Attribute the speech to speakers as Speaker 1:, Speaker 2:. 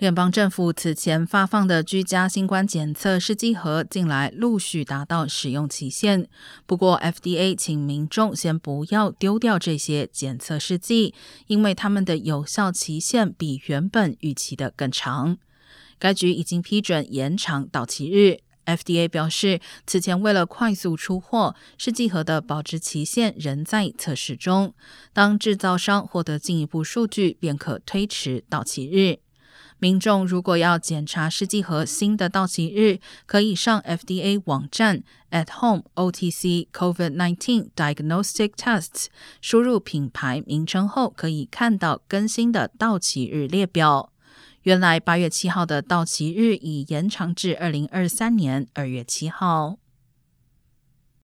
Speaker 1: 联邦政府此前发放的居家新冠检测试剂盒近来陆续达到使用期限，不过 FDA 请民众先不要丢掉这些检测试剂，因为它们的有效期限比原本预期的更长。该局已经批准延长到期日。FDA 表示，此前为了快速出货，试剂盒的保质期限仍在测试中。当制造商获得进一步数据，便可推迟到期日。民众如果要检查试剂盒新的到期日，可以上 FDA 网站 at home OTC COVID nineteen diagnostic tests，输入品牌名称后，可以看到更新的到期日列表。原来八月七号的到期日已延长至二零二三年二月七号。